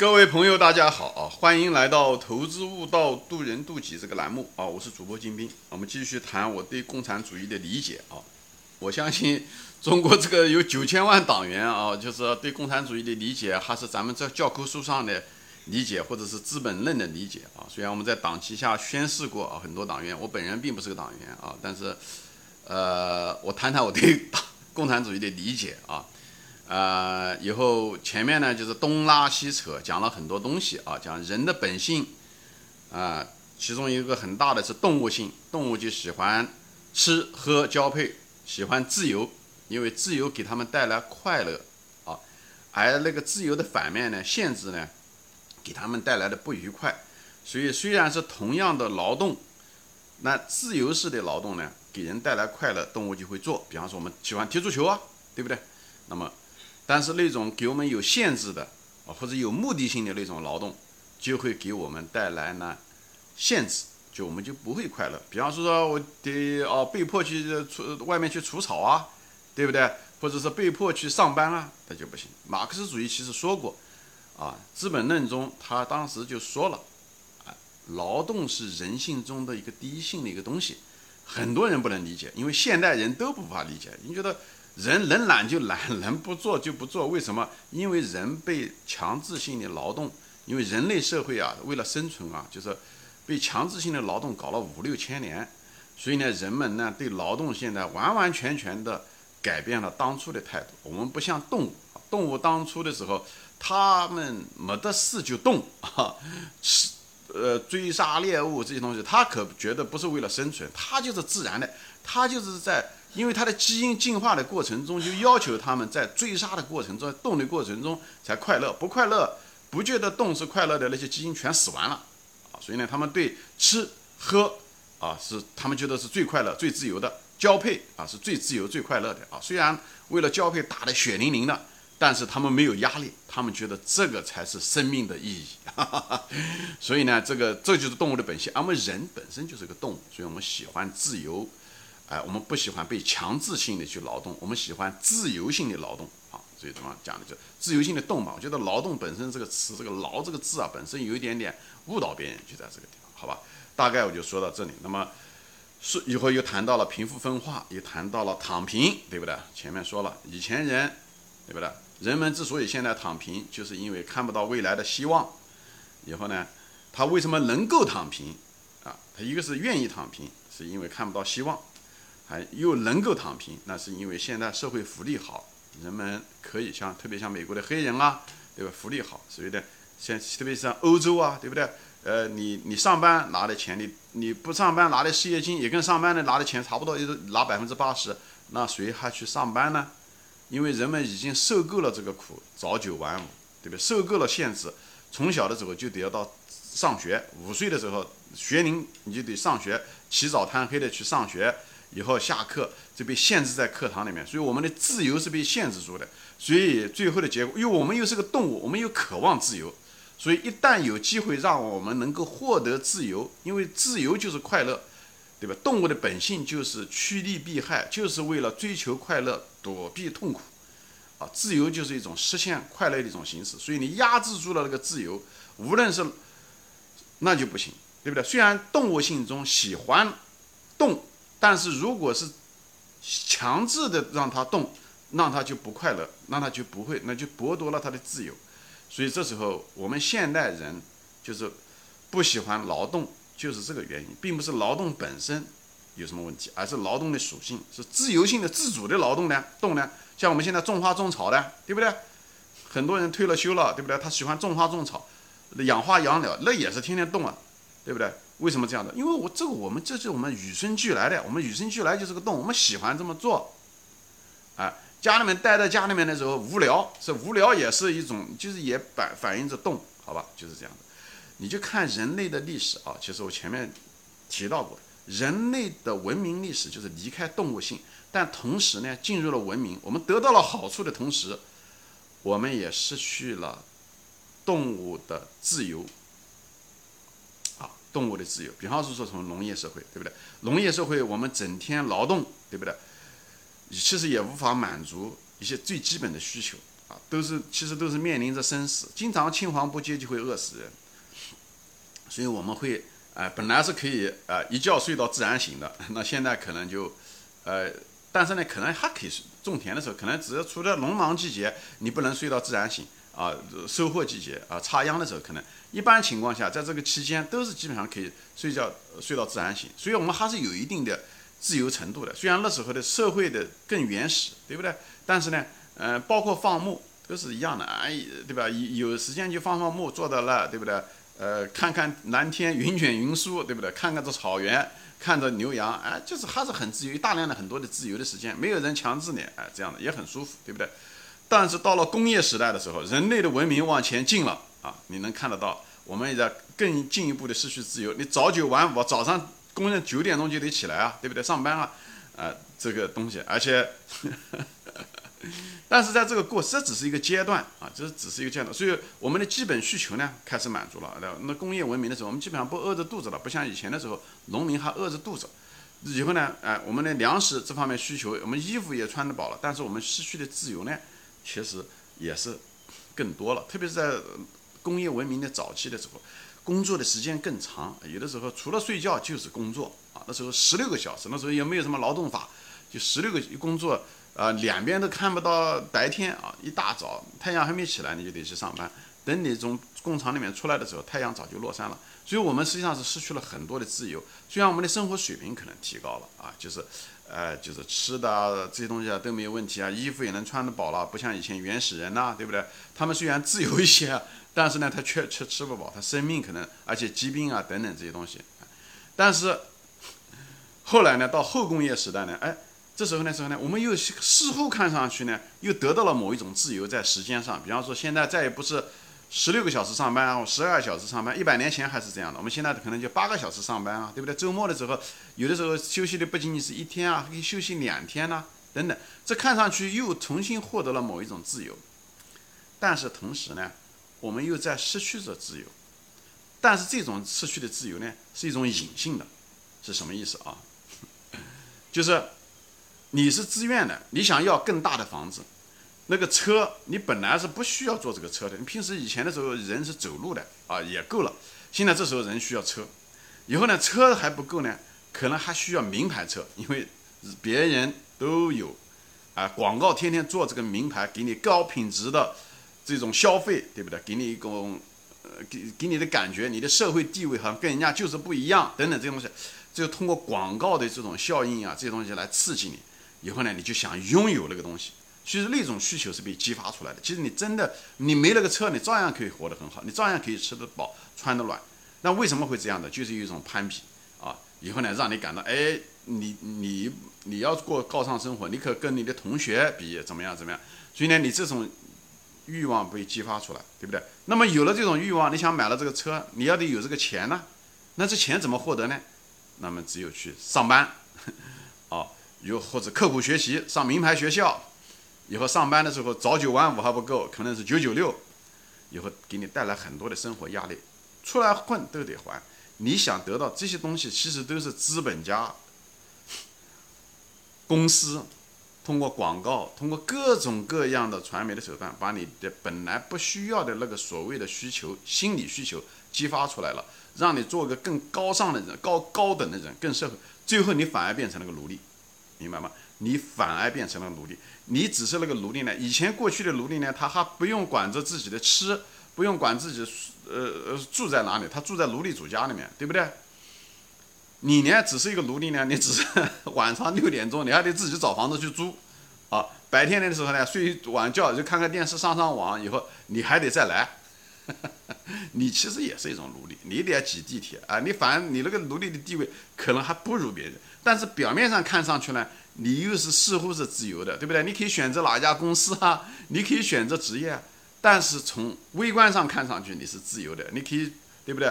各位朋友，大家好啊！欢迎来到《投资悟道，渡人渡己》这个栏目啊！我是主播金兵，我们继续谈我对共产主义的理解啊！我相信中国这个有九千万党员啊，就是对共产主义的理解，还是咱们这教科书上的理解，或者是《资本论》的理解啊！虽然我们在党旗下宣誓过啊，很多党员，我本人并不是个党员啊，但是呃，我谈谈我对党 共产主义的理解啊。呃，以后前面呢就是东拉西扯，讲了很多东西啊，讲人的本性啊，其中一个很大的是动物性，动物就喜欢吃喝交配，喜欢自由，因为自由给他们带来快乐啊，而那个自由的反面呢，限制呢，给他们带来的不愉快。所以虽然是同样的劳动，那自由式的劳动呢，给人带来快乐，动物就会做。比方说我们喜欢踢足球啊，对不对？那么。但是那种给我们有限制的啊，或者有目的性的那种劳动，就会给我们带来呢限制，就我们就不会快乐。比方说，说我得哦被迫去除外面去除草啊，对不对？或者是被迫去上班啊，那就不行。马克思主义其实说过啊，《资本论》中他当时就说了，啊，劳动是人性中的一个第一性的一个东西，很多人不能理解，因为现代人都无法理解，你觉得？人能懒就懒，能不做就不做。为什么？因为人被强制性的劳动，因为人类社会啊，为了生存啊，就是被强制性的劳动搞了五六千年，所以呢，人们呢对劳动现在完完全全的改变了当初的态度。我们不像动物，动物当初的时候，他们没得事就动啊，吃 呃追杀猎物这些东西，他可觉得不是为了生存，他就是自然的，他就是在。因为它的基因进化的过程中，就要求他们在追杀的过程中、动的过程中才快乐。不快乐、不觉得动是快乐的那些基因全死完了，啊，所以呢，他们对吃喝啊是他们觉得是最快乐、最自由的。交配啊是最自由、最快乐的啊。虽然为了交配打得血淋淋的，但是他们没有压力，他们觉得这个才是生命的意义。所以呢，这个这就是动物的本性。而我们人本身就是个动物，所以我们喜欢自由。哎，我们不喜欢被强制性的去劳动，我们喜欢自由性的劳动啊。所以怎么讲呢？就自由性的动嘛。我觉得劳动本身这个词，这个“劳”这个字啊，本身有一点点误导别人，就在这个地方，好吧？大概我就说到这里。那么是以后又谈到了贫富分化，又谈到了躺平，对不对？前面说了，以前人，对不对？人们之所以现在躺平，就是因为看不到未来的希望。以后呢，他为什么能够躺平啊？他一个是愿意躺平，是因为看不到希望。还又能够躺平，那是因为现在社会福利好，人们可以像特别像美国的黑人啊，对吧？福利好，所以呢像特别像欧洲啊，对不对？呃，你你上班拿的钱，你你不上班拿的失业金也跟上班的拿的钱差不多，也是拿百分之八十，那谁还去上班呢？因为人们已经受够了这个苦，早九晚五，对不对？受够了限制，从小的时候就得要到上学，五岁的时候学龄你就得上学，起早贪黑的去上学。以后下课就被限制在课堂里面，所以我们的自由是被限制住的。所以最后的结果，因为我们又是个动物，我们又渴望自由，所以一旦有机会让我们能够获得自由，因为自由就是快乐，对吧？动物的本性就是趋利避害，就是为了追求快乐，躲避痛苦。啊，自由就是一种实现快乐的一种形式。所以你压制住了那个自由，无论是那就不行，对不对？虽然动物性中喜欢动。但是如果是强制的让他动，让他就不快乐，那他就不会，那就剥夺了他的自由。所以这时候我们现代人就是不喜欢劳动，就是这个原因，并不是劳动本身有什么问题，而是劳动的属性是自由性的、自主的劳动呢，动呢。像我们现在种花种草的，对不对？很多人退了休了，对不对？他喜欢种花种草，养花养鸟，那也是天天动啊，对不对？为什么这样的？因为我这个我们这是我们与生俱来的，我们与生俱来就是个动物，我们喜欢这么做。啊，家里面待在家里面的时候无聊，是无聊也是一种，就是也反反映着动，好吧，就是这样的。你就看人类的历史啊，其实我前面提到过，人类的文明历史就是离开动物性，但同时呢进入了文明，我们得到了好处的同时，我们也失去了动物的自由。动物的自由，比方说说从农业社会，对不对？农业社会我们整天劳动，对不对？其实也无法满足一些最基本的需求。啊，都是其实都是面临着生死，经常青黄不接就会饿死人。所以我们会，哎，本来是可以啊一觉睡到自然醒的，那现在可能就，呃，但是呢，可能还可以种田的时候，可能只要除了农忙季节，你不能睡到自然醒啊，收获季节啊，插秧的时候，可能一般情况下，在这个期间都是基本上可以睡觉睡到自然醒，所以我们还是有一定的自由程度的。虽然那时候的社会的更原始，对不对？但是呢，呃，包括放牧都是一样的，哎，对吧？有有时间就放放牧，坐到那，对不对？呃，看看蓝天云卷云舒，对不对？看看这草原，看着牛羊，哎，就是还是很自由，大量的很多的自由的时间，没有人强制你，哎，这样的也很舒服，对不对？但是到了工业时代的时候，人类的文明往前进了啊，你能看得到，我们也在更进一步的失去自由。你早九晚五，早上工人九点钟就得起来啊，对不对？上班啊，啊，这个东西，而且。但是在这个过，这只是一个阶段啊，这只是一个阶段，所以我们的基本需求呢开始满足了。那那工业文明的时候，我们基本上不饿着肚子了，不像以前的时候，农民还饿着肚子。以后呢，哎，我们的粮食这方面需求，我们衣服也穿得饱了，但是我们失去的自由呢，其实也是更多了。特别是在工业文明的早期的时候，工作的时间更长，有的时候除了睡觉就是工作啊。那时候十六个小时，那时候也没有什么劳动法，就十六个工作。啊，两边都看不到白天啊！一大早太阳还没起来，你就得去上班。等你从工厂里面出来的时候，太阳早就落山了。所以，我们实际上是失去了很多的自由。虽然我们的生活水平可能提高了啊，就是，呃，就是吃的这些东西啊都没有问题啊，衣服也能穿得饱了，不像以前原始人呐，对不对？他们虽然自由一些，但是呢，他却却吃不饱，他生命可能而且疾病啊等等这些东西。但是后来呢，到后工业时代呢，哎。这时候呢，时候呢，我们又似乎看上去呢，又得到了某一种自由，在时间上。比方说，现在再也不是十六个小时上班啊，十二小时上班。一百年前还是这样的，我们现在可能就八个小时上班啊，对不对？周末的时候，有的时候休息的不仅仅是一天啊，可以休息两天呐，等等。这看上去又重新获得了某一种自由，但是同时呢，我们又在失去着自由。但是这种失去的自由呢，是一种隐性的，是什么意思啊？就是。你是自愿的，你想要更大的房子，那个车你本来是不需要坐这个车的。你平时以前的时候人是走路的啊，也够了。现在这时候人需要车，以后呢车还不够呢，可能还需要名牌车，因为别人都有啊，广告天天做这个名牌，给你高品质的这种消费，对不对？给你一种呃，给给你的感觉，你的社会地位好像跟人家就是不一样，等等这些东西，就通过广告的这种效应啊，这些东西来刺激你。以后呢，你就想拥有那个东西，其实那种需求是被激发出来的。其实你真的，你没那个车，你照样可以活得很好，你照样可以吃得饱、穿得暖。那为什么会这样的？就是一种攀比啊！以后呢，让你感到，哎，你你你要过高尚生活，你可跟你的同学比怎么样怎么样？所以呢，你这种欲望被激发出来，对不对？那么有了这种欲望，你想买了这个车，你要得有这个钱呢？那这钱怎么获得呢？那么只有去上班，哦。又或者刻苦学习上名牌学校，以后上班的时候早九晚五还不够，可能是九九六，以后给你带来很多的生活压力，出来混都得还。你想得到这些东西，其实都是资本家、公司通过广告、通过各种各样的传媒的手段，把你的本来不需要的那个所谓的需求、心理需求激发出来了，让你做个更高尚的人、高高等的人、更社会，最后你反而变成了个奴隶。明白吗？你反而变成了奴隶，你只是那个奴隶呢？以前过去的奴隶呢，他还不用管着自己的吃，不用管自己，呃呃住在哪里，他住在奴隶主家里面，对不对？你呢，只是一个奴隶呢，你只是晚上六点钟，你还得自己找房子去租，啊，白天的时候呢，睡一晚觉就看看电视，上上网，以后你还得再来，你其实也是一种奴隶，你得挤地铁啊，你反而你那个奴隶的地位可能还不如别人。但是表面上看上去呢，你又是似乎是自由的，对不对？你可以选择哪家公司啊，你可以选择职业，但是从微观上看上去你是自由的，你可以，对不对？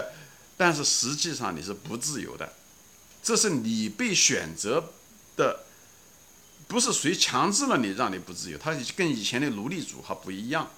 但是实际上你是不自由的，这是你被选择的，不是谁强制了你让你不自由，它跟以前的奴隶主还不一样，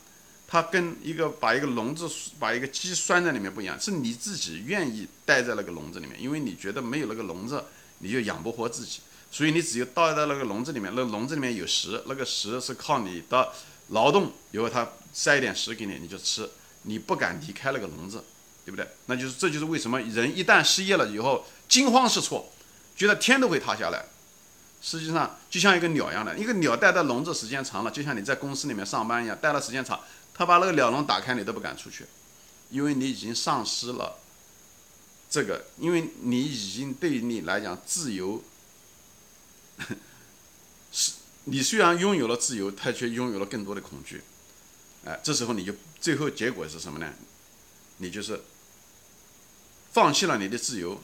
它跟一个把一个笼子把一个鸡拴在里面不一样，是你自己愿意待在那个笼子里面，因为你觉得没有那个笼子。你就养不活自己，所以你只有倒在那个笼子里面，那笼子里面有食，那个食是靠你的劳动以后他塞一点食给你，你就吃，你不敢离开那个笼子，对不对？那就是这就是为什么人一旦失业了以后惊慌失措，觉得天都会塌下来。实际上就像一个鸟一样的，一个鸟待在笼子时间长了，就像你在公司里面上班一样，待了时间长，它把那个鸟笼打开，你都不敢出去，因为你已经丧失了这个，因为你已经对你来讲自由是，你虽然拥有了自由，他却拥有了更多的恐惧，哎，这时候你就最后结果是什么呢？你就是放弃了你的自由。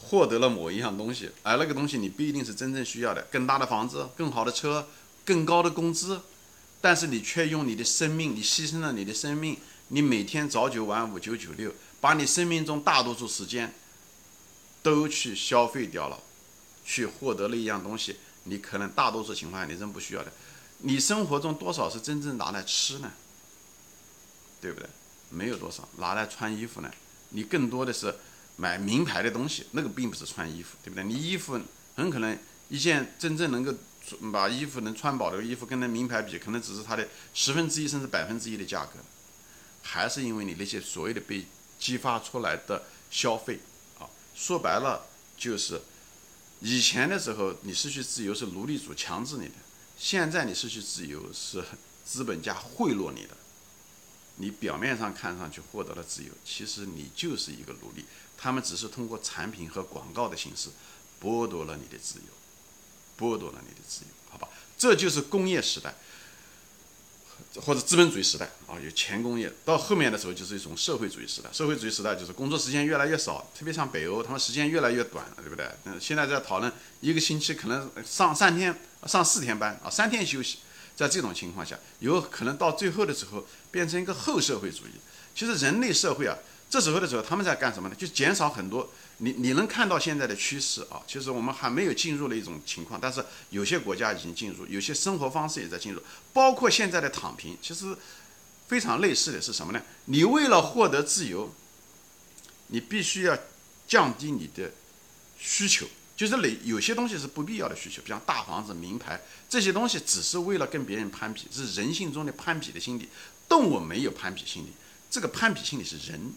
获得了某一样东西，而那个东西你不一定是真正需要的，更大的房子、更好的车、更高的工资，但是你却用你的生命，你牺牲了你的生命，你每天早九晚五、九九六，把你生命中大多数时间都去消费掉了，去获得了一样东西，你可能大多数情况下你真不需要的。你生活中多少是真正拿来吃呢？对不对？没有多少拿来穿衣服呢？你更多的是。买名牌的东西，那个并不是穿衣服，对不对？你衣服很可能一件真正能够把衣服能穿饱的衣服，跟那名牌比，可能只是它的十分之一甚至百分之一的价格，还是因为你那些所谓的被激发出来的消费啊，说白了就是以前的时候你失去自由是奴隶主强制你的，现在你失去自由是资本家贿赂你的。你表面上看上去获得了自由，其实你就是一个奴隶。他们只是通过产品和广告的形式剥夺了你的自由，剥夺了你的自由，好吧？这就是工业时代或者资本主义时代啊，有前工业。到后面的时候就是一种社会主义时代。社会主义时代就是工作时间越来越少，特别像北欧，他们时间越来越短了，对不对？嗯，现在在讨论一个星期可能上三天、上四天班啊，三天休息。在这种情况下，有可能到最后的时候变成一个后社会主义。其实人类社会啊，这时候的时候他们在干什么呢？就减少很多。你你能看到现在的趋势啊，其实我们还没有进入了一种情况，但是有些国家已经进入，有些生活方式也在进入，包括现在的躺平，其实非常类似的是什么呢？你为了获得自由，你必须要降低你的需求。就是你有些东西是不必要的需求，比方大房子、名牌这些东西，只是为了跟别人攀比，是人性中的攀比的心理。动物没有攀比心理，这个攀比心理是人，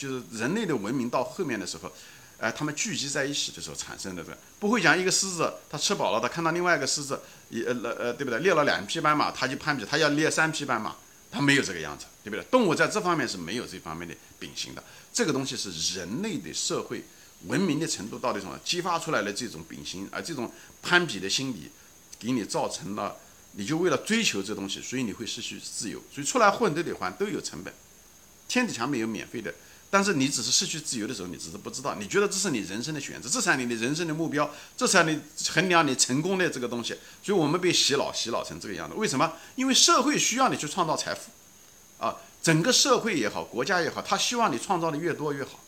就是人类的文明到后面的时候，哎，他们聚集在一起的时候产生的。这不会讲一个狮子，它吃饱了，它看到另外一个狮子，也呃呃，对不对？猎了两匹斑马，它就攀比，它要猎三匹斑马，它没有这个样子，对不对？动物在这方面是没有这方面的秉性的。这个东西是人类的社会。文明的程度到底什么？激发出来的这种秉性，而这种攀比的心理，给你造成了，你就为了追求这东西，所以你会失去自由。所以出来混都得还，都有成本。天底下没有免费的，但是你只是失去自由的时候，你只是不知道。你觉得这是你人生的选择，这才你的人生的目标，这才你衡量你成功的这个东西。所以我们被洗脑，洗脑成这个样子。为什么？因为社会需要你去创造财富，啊，整个社会也好，国家也好，他希望你创造的越多越好。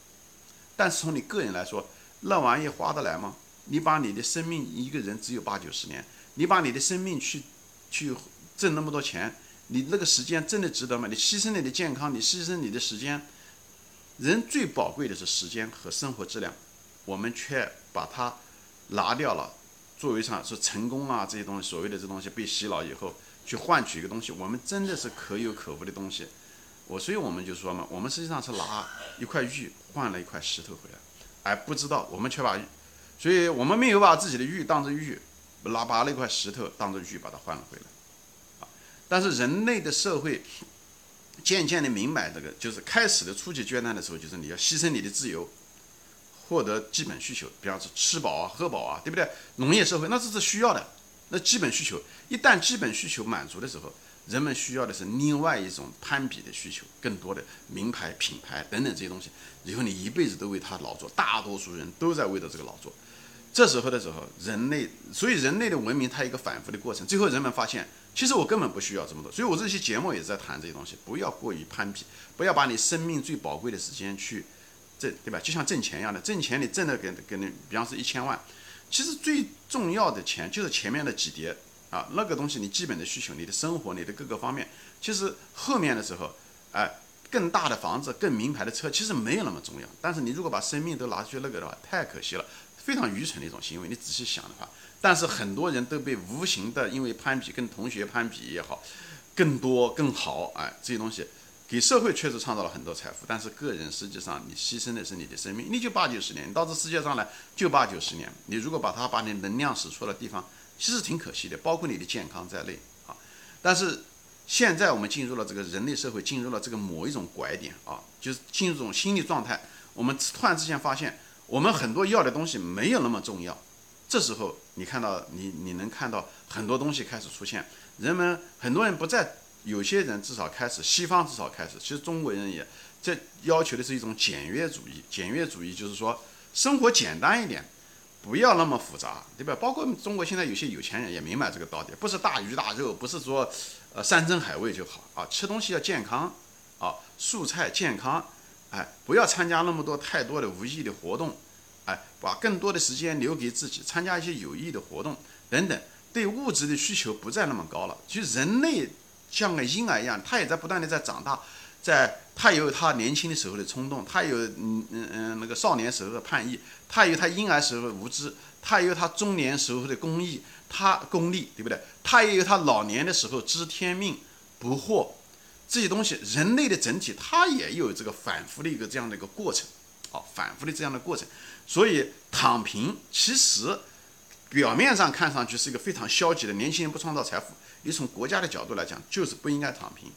但是从你个人来说，那玩意花得来吗？你把你的生命，一个人只有八九十年，你把你的生命去，去挣那么多钱，你那个时间真的值得吗？你牺牲你的健康，你牺牲你的时间，人最宝贵的是时间和生活质量，我们却把它拿掉了，作为上是成功啊这些东西，所谓的这东西被洗脑以后，去换取一个东西，我们真的是可有可无的东西。我所以我们就说嘛，我们实际上是拿一块玉换了一块石头回来，而不知道我们却把，所以我们没有把自己的玉当做玉，拿把那块石头当做玉把它换了回来，啊！但是人类的社会渐渐的明白这个，就是开始的初级阶段的时候，就是你要牺牲你的自由，获得基本需求，比方说吃饱啊、喝饱啊，对不对？农业社会那这是需要的，那基本需求一旦基本需求满足的时候。人们需要的是另外一种攀比的需求，更多的名牌、品牌等等这些东西。以后你一辈子都为他劳作，大多数人都在为着这个劳作。这时候的时候，人类，所以人类的文明它一个反复的过程。最后人们发现，其实我根本不需要这么多。所以我这期节目也在谈这些东西，不要过于攀比，不要把你生命最宝贵的时间去挣，对吧？就像挣钱一样的，挣钱你挣的给给你，比方说一千万，其实最重要的钱就是前面的几叠。啊，那个东西你基本的需求，你的生活，你的各个方面，其实后面的时候，哎，更大的房子，更名牌的车，其实没有那么重要。但是你如果把生命都拿去那个的话，太可惜了，非常愚蠢的一种行为。你仔细想的话，但是很多人都被无形的，因为攀比跟同学攀比也好，更多更好，哎，这些东西给社会确实创造了很多财富，但是个人实际上你牺牲的是你的生命，你就八九十年，你到这世界上来就八九十年，你如果把它把你能量使错了地方，其实挺可惜的，包括你的健康在内啊。但是现在我们进入了这个人类社会，进入了这个某一种拐点啊，就是进入这种心理状态，我们突然之间发现，我们很多要的东西没有那么重要。这时候，你看到你你能看到很多东西开始出现，人们很多人不再，有些人至少开始，西方至少开始，其实中国人也这要求的是一种简约主义。简约主义就是说生活简单一点，不要那么复杂，对吧？包括中国现在有些有钱人也明白这个道理，不是大鱼大肉，不是说呃山珍海味就好啊，吃东西要健康啊，素菜健康，哎，不要参加那么多太多的无意义的活动。哎，把更多的时间留给自己，参加一些有益的活动等等，对物质的需求不再那么高了。其实人类像个婴儿一样，他也在不断的在长大，在他有他年轻的时候的冲动，他有嗯嗯嗯那个少年时候的叛逆，他有他婴儿时候的无知，他有他中年时候的公益，他功利，对不对？他也有他老年的时候知天命不惑这些东西。人类的整体，他也有这个反复的一个这样的一个过程。好，反复的这样的过程，所以躺平其实表面上看上去是一个非常消极的，年轻人不创造财富。你从国家的角度来讲，就是不应该躺平。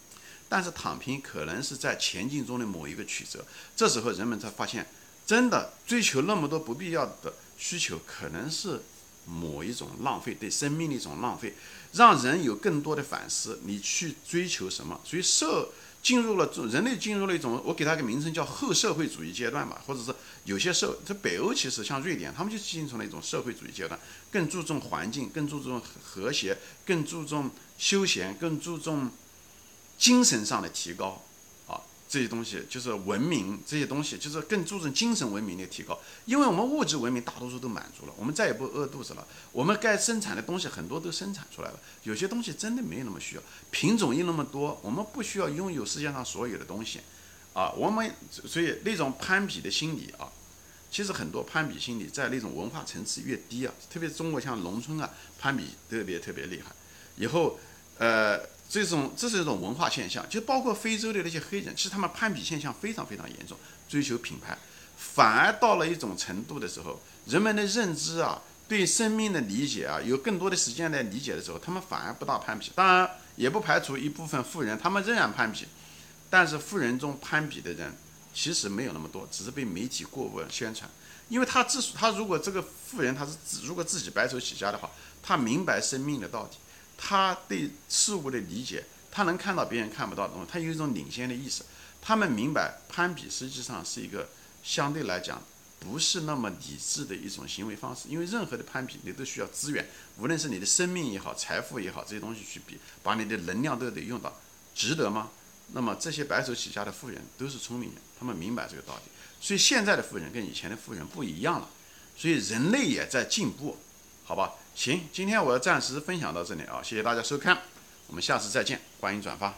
但是躺平可能是在前进中的某一个曲折，这时候人们才发现，真的追求那么多不必要的需求，可能是某一种浪费，对生命的一种浪费，让人有更多的反思。你去追求什么？所以社。进入了人类进入了一种，我给它个名称叫后社会主义阶段吧，或者是有些社，这北欧其实像瑞典，他们就进入了一种社会主义阶段，更注重环境，更注重和谐，更注重休闲，更注重精神上的提高。这些东西就是文明，这些东西就是更注重精神文明的提高，因为我们物质文明大多数都满足了，我们再也不饿肚子了。我们该生产的东西很多都生产出来了，有些东西真的没有那么需要，品种又那么多，我们不需要拥有世界上所有的东西，啊，我们所以那种攀比的心理啊，其实很多攀比心理在那种文化层次越低啊，特别是中国像农村啊，攀比特别特别厉害，以后，呃。这种这是一种文化现象，就包括非洲的那些黑人，其实他们攀比现象非常非常严重，追求品牌，反而到了一种程度的时候，人们的认知啊，对生命的理解啊，有更多的时间来理解的时候，他们反而不大攀比。当然，也不排除一部分富人，他们仍然攀比，但是富人中攀比的人其实没有那么多，只是被媒体过分宣传。因为他自他如果这个富人他是如果自己白手起家的话，他明白生命的道理。他对事物的理解，他能看到别人看不到的东西，他有一种领先的意识。他们明白攀比实际上是一个相对来讲不是那么理智的一种行为方式，因为任何的攀比你都需要资源，无论是你的生命也好，财富也好，这些东西去比，把你的能量都得用到，值得吗？那么这些白手起家的富人都是聪明人，他们明白这个道理。所以现在的富人跟以前的富人不一样了，所以人类也在进步，好吧？行，今天我要暂时分享到这里啊，谢谢大家收看，我们下次再见，欢迎转发。